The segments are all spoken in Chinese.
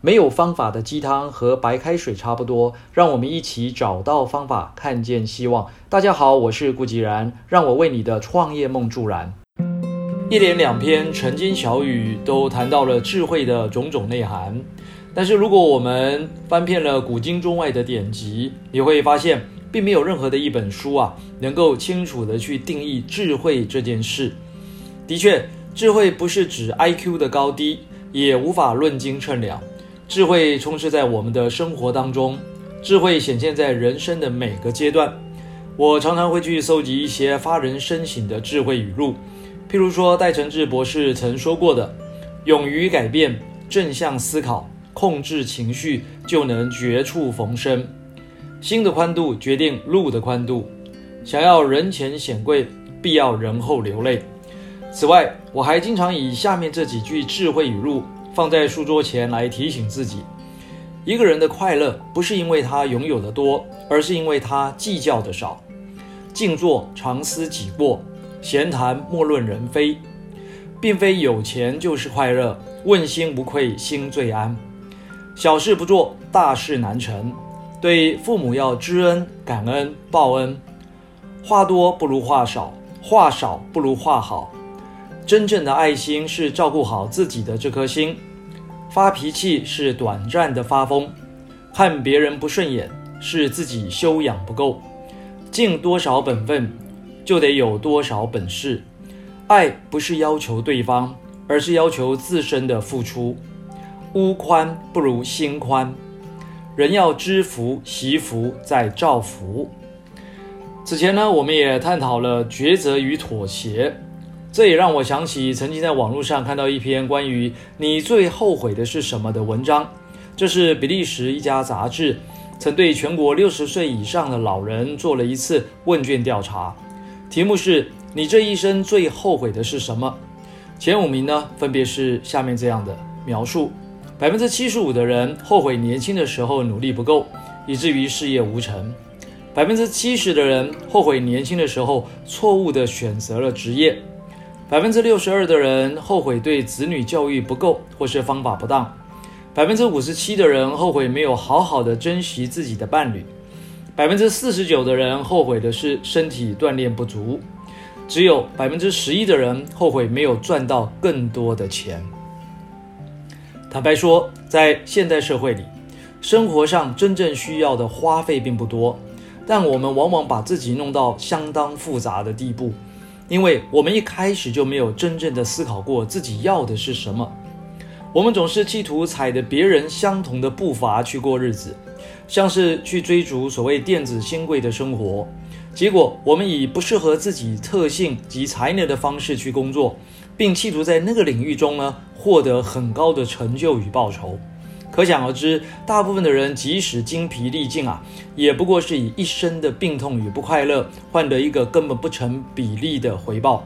没有方法的鸡汤和白开水差不多，让我们一起找到方法，看见希望。大家好，我是顾吉然，让我为你的创业梦助燃。一连两篇晨间小语都谈到了智慧的种种内涵，但是如果我们翻遍了古今中外的典籍，你会发现，并没有任何的一本书啊，能够清楚的去定义智慧这件事。的确，智慧不是指 IQ 的高低，也无法论斤称量。智慧充斥在我们的生活当中，智慧显现在人生的每个阶段。我常常会去搜集一些发人深省的智慧语录，譬如说戴承志博士曾说过的：“勇于改变，正向思考，控制情绪，就能绝处逢生。心的宽度决定路的宽度。想要人前显贵，必要人后流泪。”此外，我还经常以下面这几句智慧语录。放在书桌前来提醒自己：一个人的快乐不是因为他拥有的多，而是因为他计较的少。静坐常思己过，闲谈莫论人非。并非有钱就是快乐，问心无愧心最安。小事不做，大事难成。对父母要知恩、感恩、报恩。话多不如话少，话少不如话好。真正的爱心是照顾好自己的这颗心。发脾气是短暂的发疯，看别人不顺眼是自己修养不够，尽多少本分就得有多少本事。爱不是要求对方，而是要求自身的付出。屋宽不如心宽，人要知福惜福再造福。此前呢，我们也探讨了抉择与妥协。这也让我想起曾经在网络上看到一篇关于“你最后悔的是什么”的文章。这是比利时一家杂志曾对全国六十岁以上的老人做了一次问卷调查，题目是你这一生最后悔的是什么？前五名呢，分别是下面这样的描述：百分之七十五的人后悔年轻的时候努力不够，以至于事业无成；百分之七十的人后悔年轻的时候错误地选择了职业。百分之六十二的人后悔对子女教育不够，或是方法不当；百分之五十七的人后悔没有好好的珍惜自己的伴侣；百分之四十九的人后悔的是身体锻炼不足；只有百分之十一的人后悔没有赚到更多的钱。坦白说，在现代社会里，生活上真正需要的花费并不多，但我们往往把自己弄到相当复杂的地步。因为我们一开始就没有真正的思考过自己要的是什么，我们总是企图踩着别人相同的步伐去过日子，像是去追逐所谓电子新贵的生活，结果我们以不适合自己特性及才能的方式去工作，并企图在那个领域中呢获得很高的成就与报酬。可想而知，大部分的人即使精疲力尽啊，也不过是以一生的病痛与不快乐换得一个根本不成比例的回报。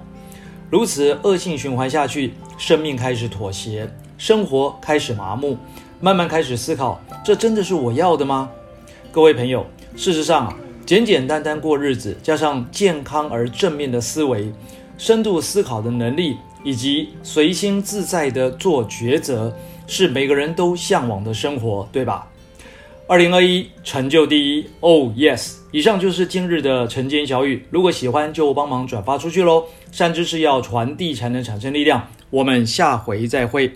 如此恶性循环下去，生命开始妥协，生活开始麻木，慢慢开始思考：这真的是我要的吗？各位朋友，事实上啊，简简单单过日子，加上健康而正面的思维、深度思考的能力，以及随心自在的做抉择。是每个人都向往的生活，对吧？二零二一成就第一，Oh yes！以上就是今日的晨间小语，如果喜欢就帮忙转发出去喽。善知识要传递才能产生力量。我们下回再会。